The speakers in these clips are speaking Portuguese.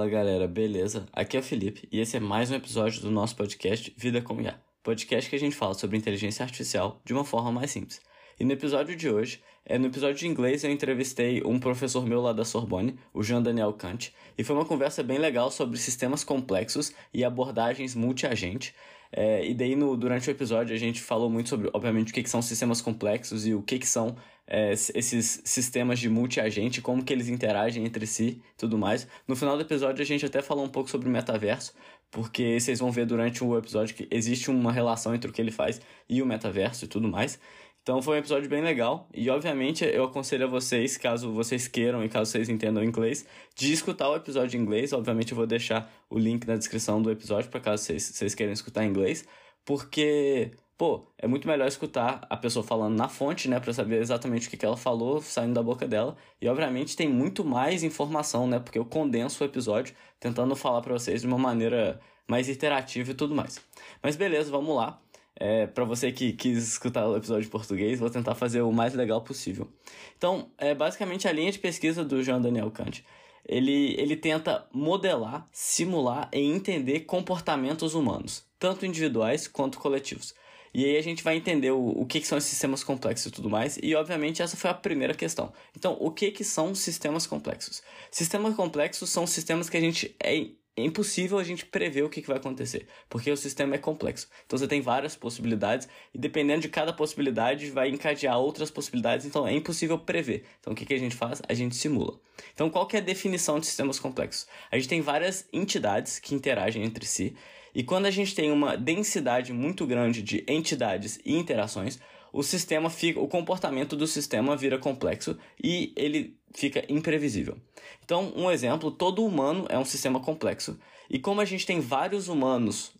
Fala galera, beleza? Aqui é o Felipe e esse é mais um episódio do nosso podcast Vida com IA. Podcast que a gente fala sobre inteligência artificial de uma forma mais simples. E no episódio de hoje, é no episódio de inglês eu entrevistei um professor meu lá da Sorbonne, o Jean Daniel Kant, e foi uma conversa bem legal sobre sistemas complexos e abordagens multi-agente. É, e daí no, durante o episódio a gente falou muito sobre, obviamente, o que, que são sistemas complexos e o que, que são é, esses sistemas de multi-agente, como que eles interagem entre si tudo mais. No final do episódio a gente até falou um pouco sobre o metaverso, porque vocês vão ver durante o episódio que existe uma relação entre o que ele faz e o metaverso e tudo mais. Então foi um episódio bem legal e obviamente eu aconselho a vocês, caso vocês queiram e caso vocês entendam inglês, de escutar o episódio em inglês. Obviamente eu vou deixar o link na descrição do episódio para caso vocês, vocês queiram escutar em inglês, porque pô, é muito melhor escutar a pessoa falando na fonte, né, para saber exatamente o que, que ela falou saindo da boca dela. E obviamente tem muito mais informação, né, porque eu condenso o episódio tentando falar para vocês de uma maneira mais interativa e tudo mais. Mas beleza, vamos lá. É, para você que quis escutar o episódio em português, vou tentar fazer o mais legal possível. Então, é basicamente a linha de pesquisa do Jean Daniel Kant. Ele, ele tenta modelar, simular e entender comportamentos humanos, tanto individuais quanto coletivos. E aí a gente vai entender o, o que, que são esses sistemas complexos e tudo mais. E obviamente essa foi a primeira questão. Então, o que, que são sistemas complexos? Sistemas complexos são sistemas que a gente é é impossível a gente prever o que, que vai acontecer, porque o sistema é complexo. Então você tem várias possibilidades e dependendo de cada possibilidade vai encadear outras possibilidades, então é impossível prever. Então o que, que a gente faz? A gente simula. Então qual que é a definição de sistemas complexos? A gente tem várias entidades que interagem entre si e quando a gente tem uma densidade muito grande de entidades e interações, o sistema fica, o comportamento do sistema vira complexo e ele fica imprevisível. Então, um exemplo, todo humano é um sistema complexo e como a gente tem vários humanos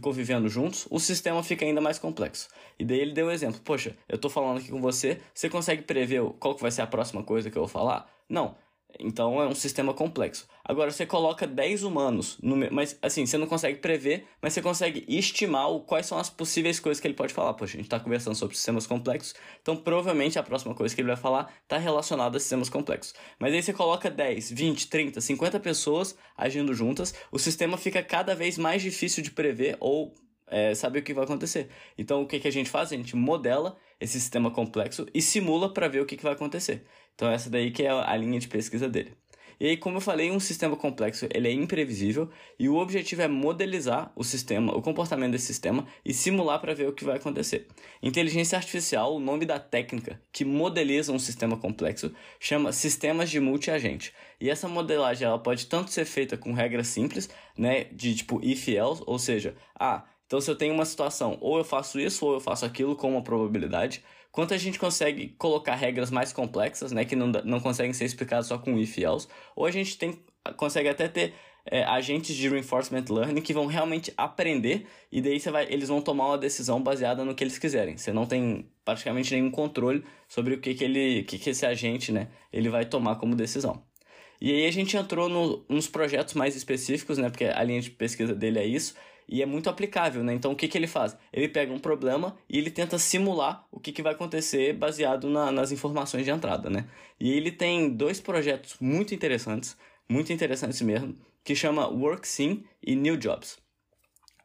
convivendo juntos, o sistema fica ainda mais complexo. E daí ele deu o um exemplo, poxa, eu estou falando aqui com você, você consegue prever qual que vai ser a próxima coisa que eu vou falar? Não. Então é um sistema complexo. Agora você coloca 10 humanos, no, mas assim, você não consegue prever, mas você consegue estimar o, quais são as possíveis coisas que ele pode falar. Poxa, a gente está conversando sobre sistemas complexos, então provavelmente a próxima coisa que ele vai falar está relacionada a sistemas complexos. Mas aí você coloca 10, 20, 30, 50 pessoas agindo juntas, o sistema fica cada vez mais difícil de prever ou é, saber o que vai acontecer. Então o que, que a gente faz? A gente modela esse sistema complexo e simula para ver o que, que vai acontecer. Então essa daí que é a linha de pesquisa dele. E aí, como eu falei, um sistema complexo ele é imprevisível e o objetivo é modelizar o sistema, o comportamento desse sistema e simular para ver o que vai acontecer. Inteligência artificial, o nome da técnica que modeliza um sistema complexo, chama sistemas de multiagente. E essa modelagem ela pode tanto ser feita com regras simples, né, de tipo if else, ou seja, ah, então se eu tenho uma situação, ou eu faço isso ou eu faço aquilo com uma probabilidade, quanto a gente consegue colocar regras mais complexas, né, que não, não conseguem ser explicadas só com if else, ou a gente tem, consegue até ter é, agentes de reinforcement learning que vão realmente aprender e daí você vai, eles vão tomar uma decisão baseada no que eles quiserem. Você não tem praticamente nenhum controle sobre o que, que ele, que, que esse agente, né, ele vai tomar como decisão. E aí a gente entrou no, nos projetos mais específicos, né, porque a linha de pesquisa dele é isso, e é muito aplicável, né? Então o que, que ele faz? Ele pega um problema e ele tenta simular o que, que vai acontecer baseado na, nas informações de entrada, né? E ele tem dois projetos muito interessantes, muito interessantes mesmo, que chama WorkSim e New Jobs.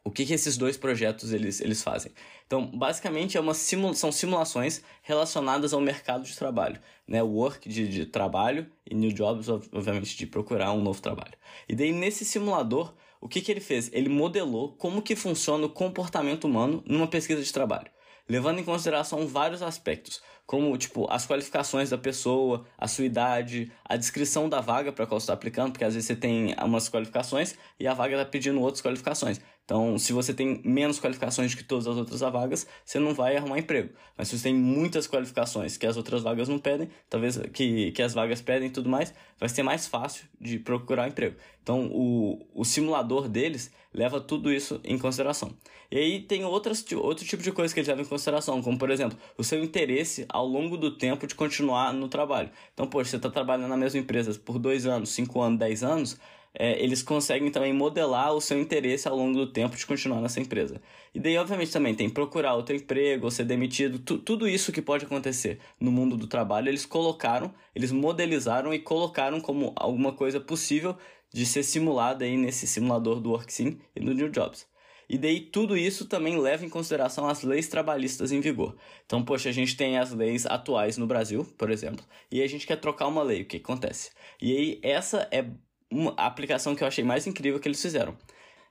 O que, que esses dois projetos eles, eles fazem? Então, basicamente, é uma simula são simulações relacionadas ao mercado de trabalho. Né? Work de, de trabalho e New Jobs, obviamente, de procurar um novo trabalho. E daí, nesse simulador, o que, que ele fez? Ele modelou como que funciona o comportamento humano numa pesquisa de trabalho, levando em consideração vários aspectos, como tipo as qualificações da pessoa, a sua idade, a descrição da vaga para qual você está aplicando, porque às vezes você tem umas qualificações e a vaga está pedindo outras qualificações. Então, se você tem menos qualificações que todas as outras vagas, você não vai arrumar emprego. Mas se você tem muitas qualificações que as outras vagas não pedem, talvez que, que as vagas pedem e tudo mais, vai ser mais fácil de procurar emprego. Então, o, o simulador deles leva tudo isso em consideração. E aí tem outras, outro tipo de coisa que eles levam em consideração, como, por exemplo, o seu interesse ao longo do tempo de continuar no trabalho. Então, poxa, você está trabalhando na mesma empresa por dois anos, cinco anos, dez anos, é, eles conseguem também modelar o seu interesse ao longo do tempo de continuar nessa empresa. E daí, obviamente, também tem procurar outro emprego, ou ser demitido, tu, tudo isso que pode acontecer no mundo do trabalho, eles colocaram, eles modelizaram e colocaram como alguma coisa possível de ser simulada aí nesse simulador do WorkSim e do New Jobs. E daí tudo isso também leva em consideração as leis trabalhistas em vigor. Então, poxa, a gente tem as leis atuais no Brasil, por exemplo, e a gente quer trocar uma lei, o que acontece? E aí essa é uma aplicação que eu achei mais incrível que eles fizeram.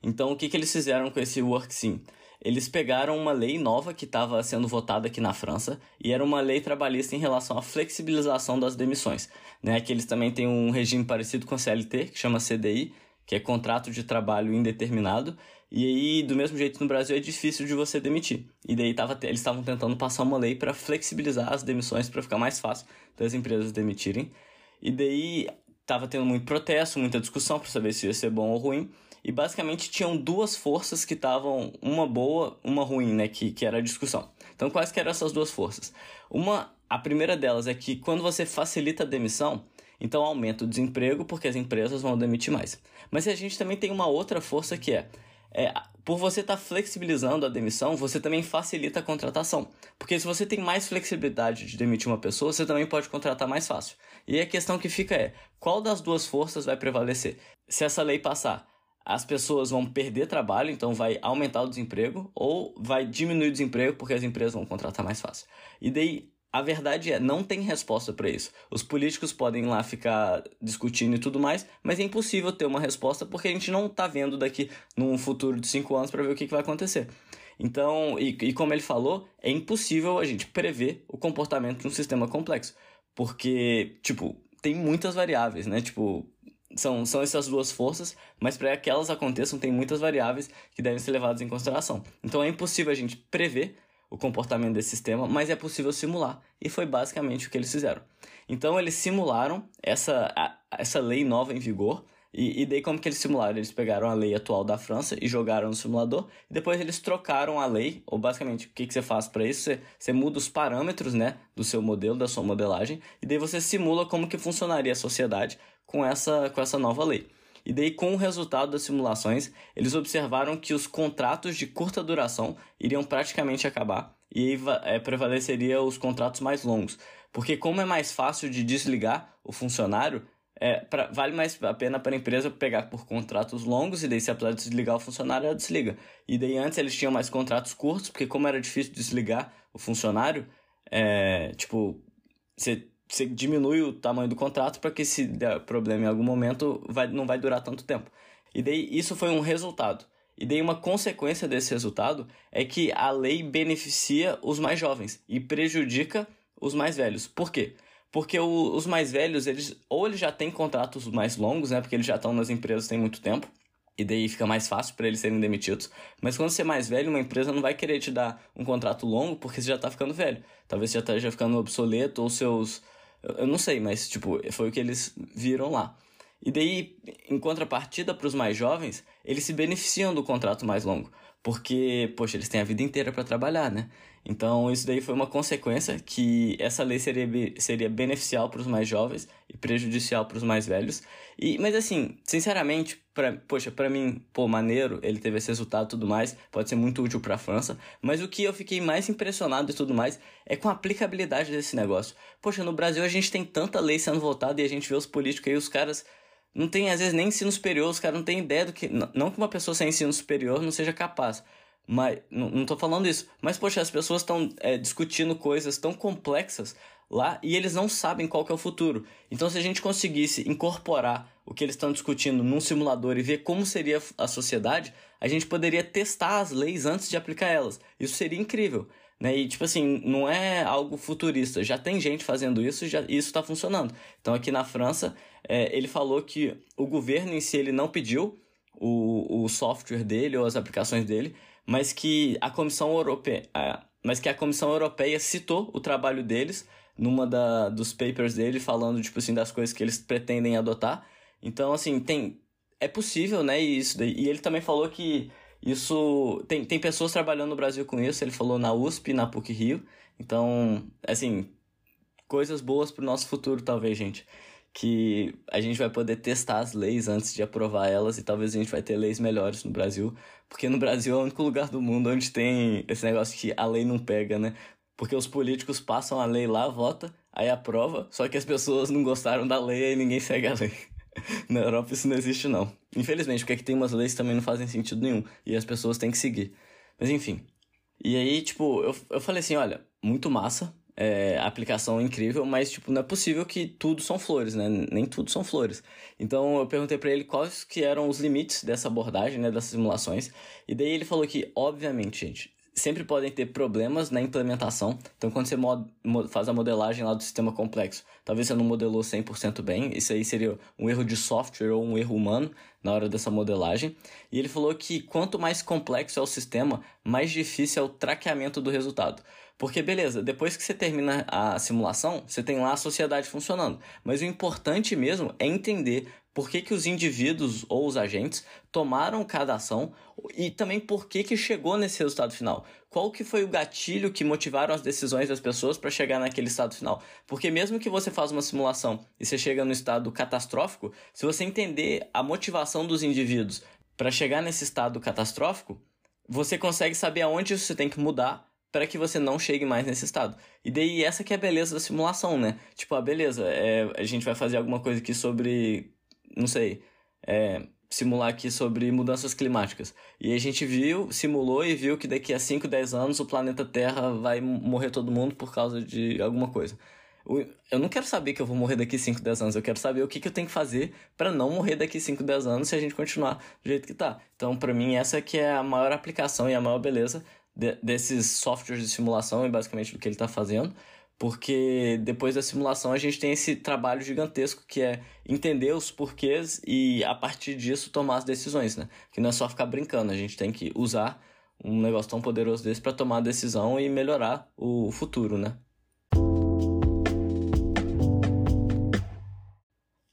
Então, o que, que eles fizeram com esse WorkSim? Eles pegaram uma lei nova que estava sendo votada aqui na França e era uma lei trabalhista em relação à flexibilização das demissões, né? Que eles também têm um regime parecido com a CLT, que chama CDI, que é contrato de trabalho indeterminado, e aí, do mesmo jeito no Brasil, é difícil de você demitir. E daí tava, eles estavam tentando passar uma lei para flexibilizar as demissões, para ficar mais fácil das empresas demitirem. E daí tava tendo muito protesto, muita discussão para saber se ia ser bom ou ruim. E basicamente tinham duas forças que estavam, uma boa, uma ruim, né? Que, que era a discussão. Então, quais que eram essas duas forças? Uma, a primeira delas é que quando você facilita a demissão, então aumenta o desemprego porque as empresas vão demitir mais. Mas a gente também tem uma outra força que é é, por você estar tá flexibilizando a demissão, você também facilita a contratação. Porque se você tem mais flexibilidade de demitir uma pessoa, você também pode contratar mais fácil. E a questão que fica é: qual das duas forças vai prevalecer? Se essa lei passar, as pessoas vão perder trabalho, então vai aumentar o desemprego, ou vai diminuir o desemprego porque as empresas vão contratar mais fácil. E daí a verdade é, não tem resposta para isso. Os políticos podem lá ficar discutindo e tudo mais, mas é impossível ter uma resposta porque a gente não está vendo daqui num futuro de cinco anos para ver o que, que vai acontecer. Então, e, e como ele falou, é impossível a gente prever o comportamento de um sistema complexo. Porque, tipo, tem muitas variáveis, né? Tipo, são, são essas duas forças, mas para que elas aconteçam, tem muitas variáveis que devem ser levadas em consideração. Então é impossível a gente prever o comportamento desse sistema, mas é possível simular. E foi basicamente o que eles fizeram. Então eles simularam essa, a, essa lei nova em vigor. E, e daí como que eles simularam? Eles pegaram a lei atual da França e jogaram no simulador. E depois eles trocaram a lei, ou basicamente o que, que você faz para isso? Você, você muda os parâmetros né, do seu modelo, da sua modelagem. E daí você simula como que funcionaria a sociedade com essa, com essa nova lei. E daí, com o resultado das simulações, eles observaram que os contratos de curta duração iriam praticamente acabar e aí é, prevaleceria os contratos mais longos. Porque como é mais fácil de desligar o funcionário, é, pra, vale mais a pena para a empresa pegar por contratos longos e daí se ela desligar o funcionário, ela desliga. E daí antes eles tinham mais contratos curtos, porque como era difícil desligar o funcionário, é, tipo, você você diminui o tamanho do contrato para que se der problema em algum momento vai, não vai durar tanto tempo. E daí isso foi um resultado. E daí uma consequência desse resultado é que a lei beneficia os mais jovens e prejudica os mais velhos. Por quê? Porque o, os mais velhos, eles ou eles já têm contratos mais longos, né, porque eles já estão nas empresas tem muito tempo, e daí fica mais fácil para eles serem demitidos. Mas quando você é mais velho, uma empresa não vai querer te dar um contrato longo porque você já está ficando velho. Talvez você já esteja ficando obsoleto ou seus eu não sei, mas tipo, foi o que eles viram lá. E daí, em contrapartida para os mais jovens, eles se beneficiam do contrato mais longo, porque, poxa, eles têm a vida inteira para trabalhar, né? Então, isso daí foi uma consequência que essa lei seria, seria beneficial para os mais jovens e prejudicial para os mais velhos. E, mas assim, sinceramente, pra, poxa, para mim, pô, maneiro, ele teve esse resultado e tudo mais, pode ser muito útil para a França, mas o que eu fiquei mais impressionado e tudo mais é com a aplicabilidade desse negócio. Poxa, no Brasil a gente tem tanta lei sendo votada e a gente vê os políticos aí, os caras não tem às vezes nem ensino superior, os caras não têm ideia do que. Não que uma pessoa sem ensino superior não seja capaz, mas, não, não tô falando isso. Mas, poxa, as pessoas estão é, discutindo coisas tão complexas lá e eles não sabem qual que é o futuro. Então, se a gente conseguisse incorporar o que eles estão discutindo num simulador e ver como seria a sociedade, a gente poderia testar as leis antes de aplicar elas. Isso seria incrível. Né? E, tipo assim, não é algo futurista. Já tem gente fazendo isso e já, isso está funcionando. Então, aqui na França, é, ele falou que o governo em si ele não pediu o, o software dele ou as aplicações dele, mas que a Comissão Europeia, mas que a Comissão Europeia citou o trabalho deles numa da, dos papers dele falando tipo assim das coisas que eles pretendem adotar. Então assim, tem é possível, né? E isso daí, e ele também falou que isso tem, tem pessoas trabalhando no Brasil com isso, ele falou na USP, na PUC Rio. Então, assim, coisas boas pro nosso futuro talvez, gente que a gente vai poder testar as leis antes de aprovar elas e talvez a gente vai ter leis melhores no Brasil, porque no Brasil é o único lugar do mundo onde tem esse negócio que a lei não pega, né? Porque os políticos passam a lei lá, vota, aí aprova, só que as pessoas não gostaram da lei e ninguém segue a lei. Na Europa isso não existe, não. Infelizmente, porque aqui tem umas leis que também não fazem sentido nenhum. E as pessoas têm que seguir. Mas enfim. E aí, tipo, eu, eu falei assim, olha, muito massa. É, aplicação incrível, mas, tipo, não é possível que tudo são flores, né? Nem tudo são flores. Então, eu perguntei para ele quais que eram os limites dessa abordagem, né? Dessas simulações. E daí ele falou que, obviamente, gente, sempre podem ter problemas na implementação. Então, quando você faz a modelagem lá do sistema complexo, talvez você não modelou 100% bem. Isso aí seria um erro de software ou um erro humano na hora dessa modelagem. E ele falou que quanto mais complexo é o sistema, mais difícil é o traqueamento do resultado. Porque, beleza, depois que você termina a simulação, você tem lá a sociedade funcionando. Mas o importante mesmo é entender por que, que os indivíduos ou os agentes tomaram cada ação e também por que, que chegou nesse resultado final. Qual que foi o gatilho que motivaram as decisões das pessoas para chegar naquele estado final? Porque mesmo que você faça uma simulação e você chega no estado catastrófico, se você entender a motivação dos indivíduos para chegar nesse estado catastrófico, você consegue saber aonde você tem que mudar para que você não chegue mais nesse estado. E daí essa que é a beleza da simulação, né? Tipo, a ah, beleza, é, a gente vai fazer alguma coisa aqui sobre não sei, é, simular aqui sobre mudanças climáticas. E a gente viu, simulou e viu que daqui a 5, 10 anos o planeta Terra vai morrer todo mundo por causa de alguma coisa. Eu não quero saber que eu vou morrer daqui 5, 10 anos. Eu quero saber o que, que eu tenho que fazer para não morrer daqui 5, 10 anos se a gente continuar do jeito que tá. Então, para mim, essa que é a maior aplicação e a maior beleza de, desses softwares de simulação e basicamente do que ele está fazendo porque depois da simulação a gente tem esse trabalho gigantesco que é entender os porquês e a partir disso tomar as decisões, né? Que não é só ficar brincando, a gente tem que usar um negócio tão poderoso desse para tomar a decisão e melhorar o futuro, né?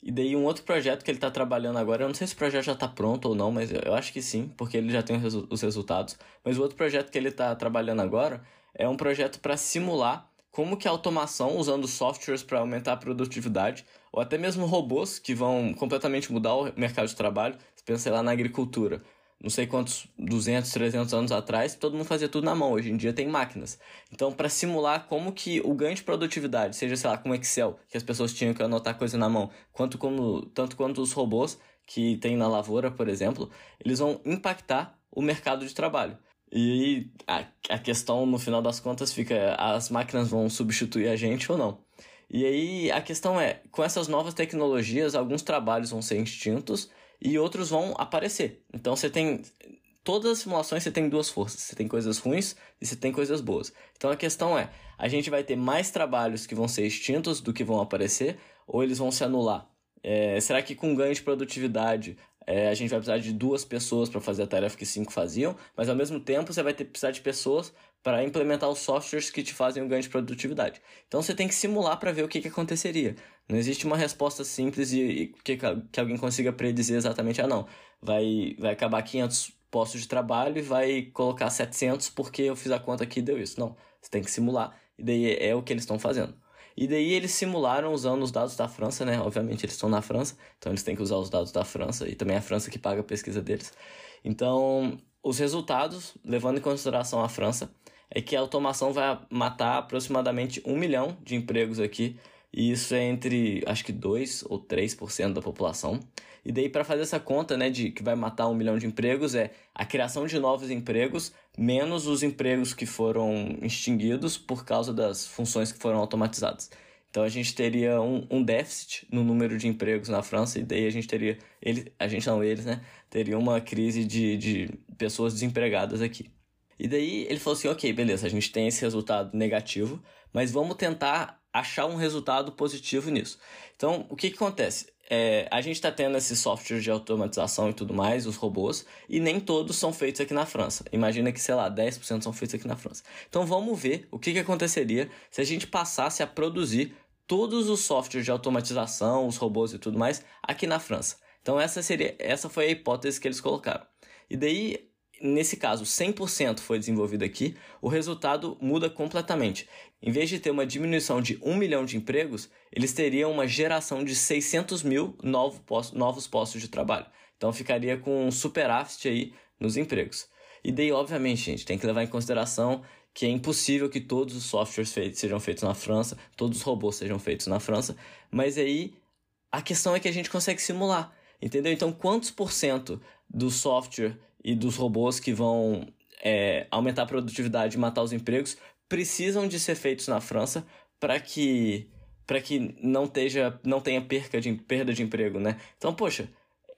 E daí um outro projeto que ele está trabalhando agora, eu não sei se o projeto já está pronto ou não, mas eu acho que sim, porque ele já tem os resultados. Mas o outro projeto que ele está trabalhando agora é um projeto para simular como que a automação, usando softwares para aumentar a produtividade, ou até mesmo robôs que vão completamente mudar o mercado de trabalho, se pensa lá na agricultura. Não sei quantos, 200, 300 anos atrás, todo mundo fazia tudo na mão, hoje em dia tem máquinas. Então, para simular como que o ganho de produtividade, seja, sei lá, com Excel, que as pessoas tinham que anotar coisa na mão, quanto como, tanto quanto os robôs que tem na lavoura, por exemplo, eles vão impactar o mercado de trabalho. E a, a questão, no final das contas, fica: as máquinas vão substituir a gente ou não? E aí a questão é: com essas novas tecnologias, alguns trabalhos vão ser extintos e outros vão aparecer. Então você tem. Todas as simulações você tem duas forças. Você tem coisas ruins e você tem coisas boas. Então a questão é: a gente vai ter mais trabalhos que vão ser extintos do que vão aparecer, ou eles vão se anular? É, será que com ganho de produtividade é, a gente vai precisar de duas pessoas para fazer a tarefa que cinco faziam, mas ao mesmo tempo você vai ter que precisar de pessoas para implementar os softwares que te fazem o ganho de produtividade. Então você tem que simular para ver o que, que aconteceria. Não existe uma resposta simples e, e que, que alguém consiga predizer exatamente, ah não, vai, vai acabar 500 postos de trabalho e vai colocar 700 porque eu fiz a conta aqui e deu isso. Não, você tem que simular e daí é o que eles estão fazendo. E daí eles simularam usando os dados da França, né? Obviamente eles estão na França, então eles têm que usar os dados da França e também a França que paga a pesquisa deles. Então, os resultados, levando em consideração a França, é que a automação vai matar aproximadamente um milhão de empregos aqui, e isso é entre, acho que 2 ou 3% da população. E daí, para fazer essa conta, né, de que vai matar um milhão de empregos, é a criação de novos empregos menos os empregos que foram extinguidos por causa das funções que foram automatizadas. Então a gente teria um, um déficit no número de empregos na França, e daí a gente teria, ele, a gente não eles, né? Teria uma crise de, de pessoas desempregadas aqui. E daí ele falou assim: ok, beleza, a gente tem esse resultado negativo, mas vamos tentar achar um resultado positivo nisso. Então, o que, que acontece? É, a gente está tendo esses softwares de automatização e tudo mais, os robôs, e nem todos são feitos aqui na França. Imagina que, sei lá, 10% são feitos aqui na França. Então vamos ver o que, que aconteceria se a gente passasse a produzir todos os softwares de automatização, os robôs e tudo mais, aqui na França. Então essa seria, essa foi a hipótese que eles colocaram. E daí nesse caso 100% foi desenvolvido aqui, o resultado muda completamente. Em vez de ter uma diminuição de 1 milhão de empregos, eles teriam uma geração de 600 mil novos postos de trabalho. Então ficaria com um superávit aí nos empregos. E daí, obviamente, gente, tem que levar em consideração que é impossível que todos os softwares feitos, sejam feitos na França, todos os robôs sejam feitos na França, mas aí a questão é que a gente consegue simular, entendeu? Então, quantos por cento do software e dos robôs que vão é, aumentar a produtividade e matar os empregos precisam de ser feitos na França para que para que não, teja, não tenha perca de, perda de emprego, né? Então, poxa,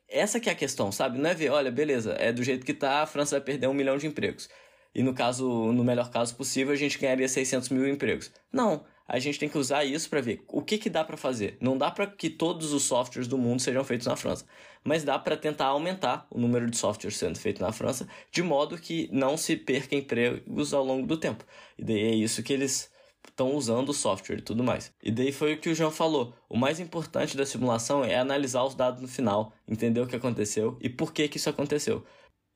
essa que é a questão, sabe? Não é ver, olha, beleza, é do jeito que tá, a França vai perder um milhão de empregos. E no caso, no melhor caso possível, a gente ganharia 600 mil empregos. Não, a gente tem que usar isso para ver o que, que dá para fazer. Não dá para que todos os softwares do mundo sejam feitos na França, mas dá para tentar aumentar o número de softwares sendo feitos na França, de modo que não se perca empregos ao longo do tempo. E daí é isso que eles estão usando o software e tudo mais. E daí foi o que o João falou. O mais importante da simulação é analisar os dados no final, entender o que aconteceu e por que, que isso aconteceu.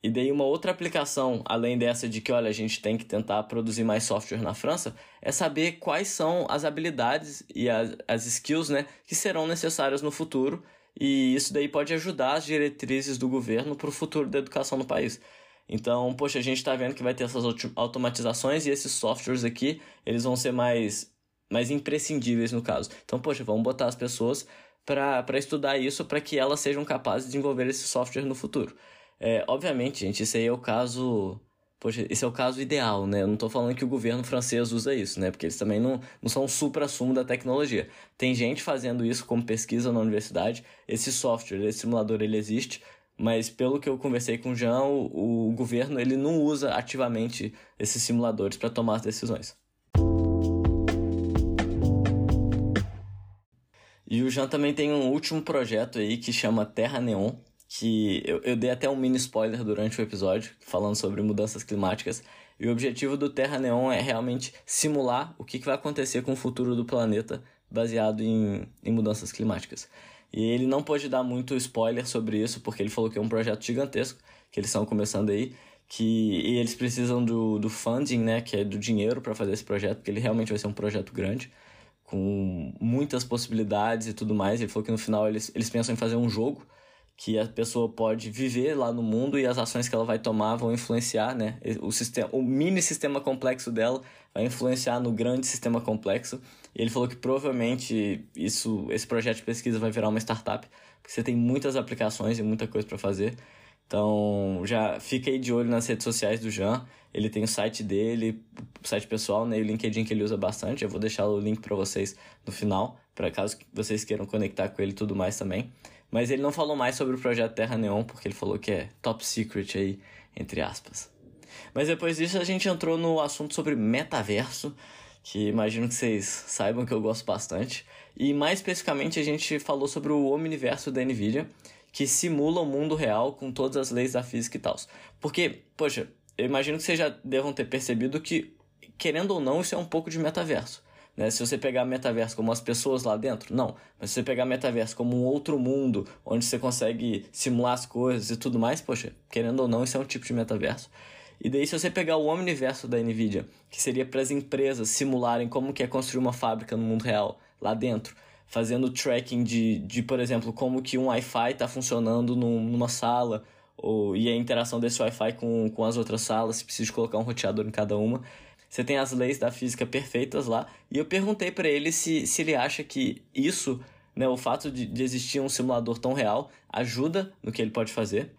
E daí uma outra aplicação, além dessa de que, olha, a gente tem que tentar produzir mais software na França, é saber quais são as habilidades e as, as skills né, que serão necessárias no futuro. E isso daí pode ajudar as diretrizes do governo para o futuro da educação no país. Então, poxa, a gente está vendo que vai ter essas automatizações e esses softwares aqui, eles vão ser mais, mais imprescindíveis no caso. Então, poxa, vamos botar as pessoas para estudar isso para que elas sejam capazes de desenvolver esse software no futuro. É, obviamente, gente, esse aí é o caso. Poxa, esse é o caso ideal, né? Eu não estou falando que o governo francês usa isso, né? Porque eles também não, não são o supra-sumo da tecnologia. Tem gente fazendo isso como pesquisa na universidade. Esse software, esse simulador, ele existe. Mas pelo que eu conversei com o Jean, o, o governo ele não usa ativamente esses simuladores para tomar as decisões. E o Jean também tem um último projeto aí que chama Terra Neon, que eu, eu dei até um mini spoiler durante o episódio, falando sobre mudanças climáticas. E o objetivo do Terra Neon é realmente simular o que, que vai acontecer com o futuro do planeta baseado em, em mudanças climáticas. E ele não pôde dar muito spoiler sobre isso, porque ele falou que é um projeto gigantesco, que eles estão começando aí, que e eles precisam do, do funding, né, que é do dinheiro para fazer esse projeto, porque ele realmente vai ser um projeto grande, com muitas possibilidades e tudo mais. Ele falou que no final eles, eles pensam em fazer um jogo que a pessoa pode viver lá no mundo e as ações que ela vai tomar vão influenciar, né? O, sistema, o mini sistema complexo dela vai influenciar no grande sistema complexo. E ele falou que provavelmente isso, esse projeto de pesquisa vai virar uma startup, porque você tem muitas aplicações e muita coisa para fazer. Então, já fica aí de olho nas redes sociais do Jean. Ele tem o site dele, o site pessoal, né, e o LinkedIn que ele usa bastante. Eu vou deixar o link para vocês no final, para caso vocês queiram conectar com ele e tudo mais também. Mas ele não falou mais sobre o projeto Terra Neon, porque ele falou que é top secret aí, entre aspas. Mas depois disso a gente entrou no assunto sobre metaverso, que imagino que vocês saibam que eu gosto bastante. E mais especificamente a gente falou sobre o Omniverso da Nvidia, que simula o mundo real com todas as leis da física e tal. Porque, poxa, eu imagino que vocês já devam ter percebido que, querendo ou não, isso é um pouco de metaverso. Né? Se você pegar metaverso como as pessoas lá dentro, não. Mas se você pegar metaverso como um outro mundo, onde você consegue simular as coisas e tudo mais, poxa, querendo ou não, isso é um tipo de metaverso. E daí, se você pegar o Omniverso da NVIDIA, que seria para as empresas simularem como que é construir uma fábrica no mundo real, lá dentro, fazendo tracking de, de por exemplo, como que um Wi-Fi está funcionando num, numa sala, ou, e a interação desse Wi-Fi com, com as outras salas, se precisa colocar um roteador em cada uma. Você tem as leis da física perfeitas lá. E eu perguntei para ele se, se ele acha que isso, né, o fato de, de existir um simulador tão real, ajuda no que ele pode fazer.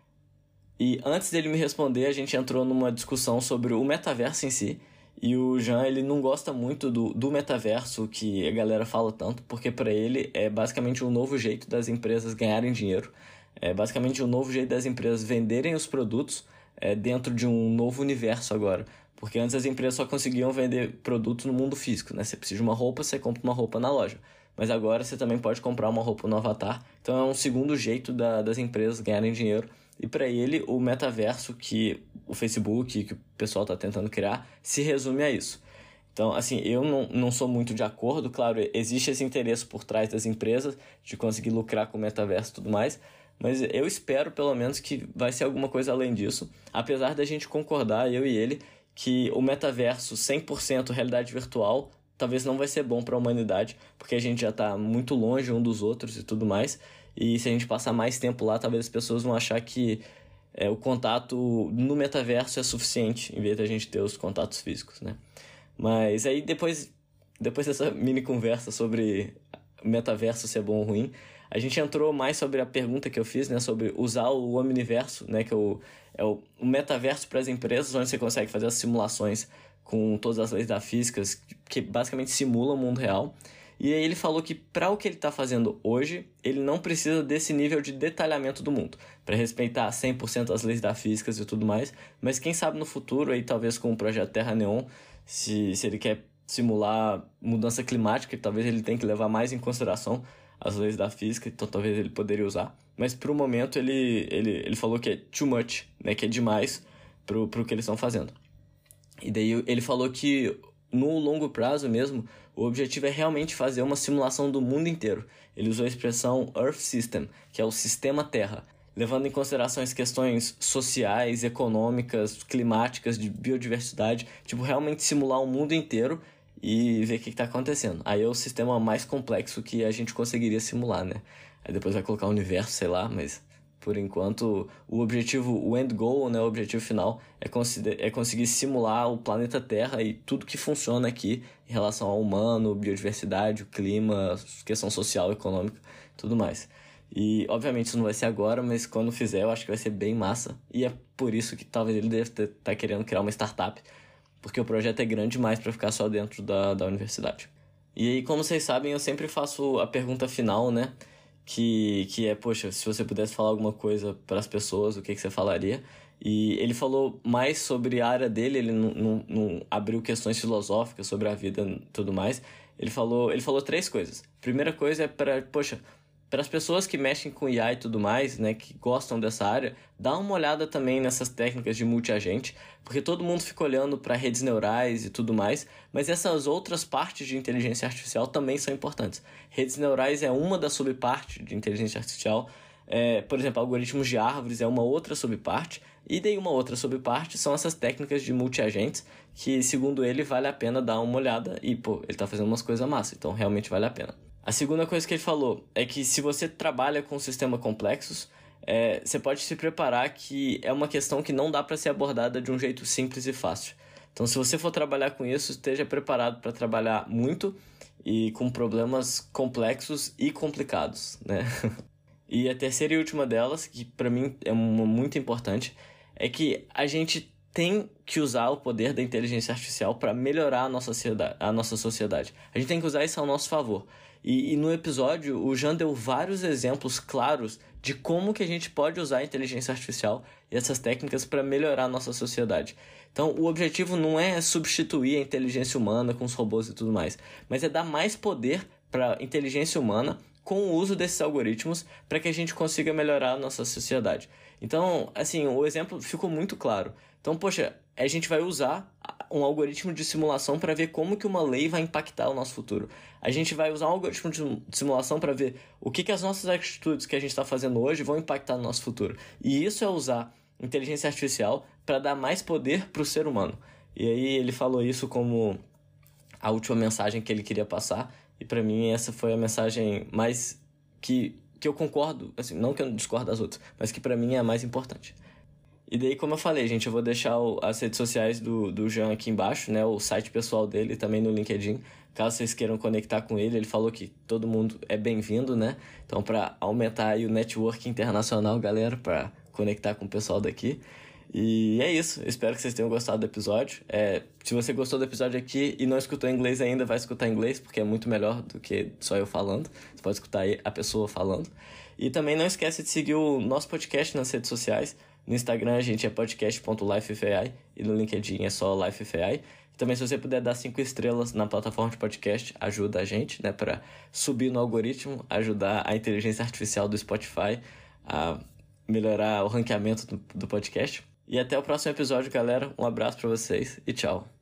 E antes dele me responder, a gente entrou numa discussão sobre o metaverso em si. E o Jean, ele não gosta muito do, do metaverso que a galera fala tanto, porque para ele é basicamente um novo jeito das empresas ganharem dinheiro. É basicamente um novo jeito das empresas venderem os produtos é, dentro de um novo universo agora. Porque antes as empresas só conseguiam vender produtos no mundo físico, né? Você precisa de uma roupa, você compra uma roupa na loja. Mas agora você também pode comprar uma roupa no Avatar. Então é um segundo jeito da, das empresas ganharem dinheiro. E para ele, o metaverso que o Facebook, que o pessoal está tentando criar, se resume a isso. Então, assim, eu não, não sou muito de acordo. Claro, existe esse interesse por trás das empresas de conseguir lucrar com o metaverso e tudo mais. Mas eu espero, pelo menos, que vai ser alguma coisa além disso. Apesar da gente concordar, eu e ele, que o metaverso 100% realidade virtual talvez não vai ser bom para a humanidade, porque a gente já está muito longe um dos outros e tudo mais. E se a gente passar mais tempo lá, talvez as pessoas vão achar que é, o contato no metaverso é suficiente, em vez de a gente ter os contatos físicos, né? Mas aí depois, depois dessa mini conversa sobre metaverso ser bom ou ruim. A gente entrou mais sobre a pergunta que eu fiz, né, sobre usar o Omniverso, né, que é o, é o, metaverso para as empresas, onde você consegue fazer as simulações com todas as leis da física, que basicamente simulam o mundo real. E aí ele falou que para o que ele está fazendo hoje, ele não precisa desse nível de detalhamento do mundo, para respeitar 100% as leis da física e tudo mais, mas quem sabe no futuro, aí talvez com o projeto Terra Neon, se, se ele quer simular mudança climática, talvez ele tenha que levar mais em consideração as leis da física, então talvez ele poderia usar. Mas para o momento ele, ele, ele falou que é too much, né, que é demais para o que eles estão fazendo. E daí ele falou que no longo prazo mesmo, o objetivo é realmente fazer uma simulação do mundo inteiro. Ele usou a expressão Earth System, que é o sistema Terra, levando em consideração as questões sociais, econômicas, climáticas, de biodiversidade, tipo, realmente simular o mundo inteiro e ver o que está acontecendo. Aí é o sistema mais complexo que a gente conseguiria simular, né? Aí depois vai colocar o universo, sei lá, mas por enquanto, o objetivo, o end goal, né, o objetivo final é, é conseguir simular o planeta Terra e tudo que funciona aqui em relação ao humano, biodiversidade, o clima, questão social, econômica, tudo mais. E, obviamente, isso não vai ser agora, mas quando fizer, eu acho que vai ser bem massa. E é por isso que talvez ele deve estar tá querendo criar uma startup, porque o projeto é grande demais para ficar só dentro da, da universidade. E aí, como vocês sabem, eu sempre faço a pergunta final, né? que, que é, poxa, se você pudesse falar alguma coisa para as pessoas, o que, que você falaria? E ele falou mais sobre a área dele, ele não, não, não abriu questões filosóficas sobre a vida e tudo mais. Ele falou, ele falou três coisas. Primeira coisa é para, poxa, para as pessoas que mexem com IA e tudo mais, né, que gostam dessa área, dá uma olhada também nessas técnicas de multiagente, porque todo mundo fica olhando para redes neurais e tudo mais, mas essas outras partes de inteligência artificial também são importantes. Redes neurais é uma das subpartes de inteligência artificial, é, por exemplo, algoritmos de árvores é uma outra subparte, e daí uma outra subparte são essas técnicas de multiagentes, que segundo ele vale a pena dar uma olhada, e pô, ele está fazendo umas coisas massa, então realmente vale a pena. A segunda coisa que ele falou é que se você trabalha com sistemas complexos, é, você pode se preparar que é uma questão que não dá para ser abordada de um jeito simples e fácil. Então, se você for trabalhar com isso, esteja preparado para trabalhar muito e com problemas complexos e complicados, né? e a terceira e última delas, que para mim é uma muito importante, é que a gente tem que usar o poder da inteligência artificial para melhorar a nossa, sociedade, a nossa sociedade. A gente tem que usar isso ao nosso favor. E, e, no episódio, o Jean deu vários exemplos claros de como que a gente pode usar a inteligência artificial e essas técnicas para melhorar a nossa sociedade. Então, o objetivo não é substituir a inteligência humana com os robôs e tudo mais, mas é dar mais poder para a inteligência humana com o uso desses algoritmos para que a gente consiga melhorar a nossa sociedade. Então, assim, o exemplo ficou muito claro. Então, poxa, a gente vai usar um algoritmo de simulação para ver como que uma lei vai impactar o nosso futuro. A gente vai usar um algoritmo de simulação para ver o que, que as nossas atitudes que a gente está fazendo hoje vão impactar no nosso futuro. E isso é usar inteligência artificial para dar mais poder para o ser humano. E aí ele falou isso como a última mensagem que ele queria passar. E para mim essa foi a mensagem mais que, que eu concordo, assim, não que eu discordo das outras, mas que para mim é a mais importante. E daí, como eu falei, gente, eu vou deixar o, as redes sociais do, do Jean aqui embaixo, né? O site pessoal dele também no LinkedIn. Caso vocês queiram conectar com ele, ele falou que todo mundo é bem-vindo, né? Então, para aumentar aí o network internacional, galera, para conectar com o pessoal daqui. E é isso. Espero que vocês tenham gostado do episódio. É, se você gostou do episódio aqui e não escutou inglês ainda, vai escutar inglês, porque é muito melhor do que só eu falando. Você pode escutar a pessoa falando. E também não esquece de seguir o nosso podcast nas redes sociais. No Instagram a gente é podcast.lifefai e no LinkedIn é só lifefai. Também se você puder dar cinco estrelas na plataforma de podcast, ajuda a gente, né, para subir no algoritmo, ajudar a inteligência artificial do Spotify a melhorar o ranqueamento do, do podcast. E até o próximo episódio, galera. Um abraço para vocês e tchau.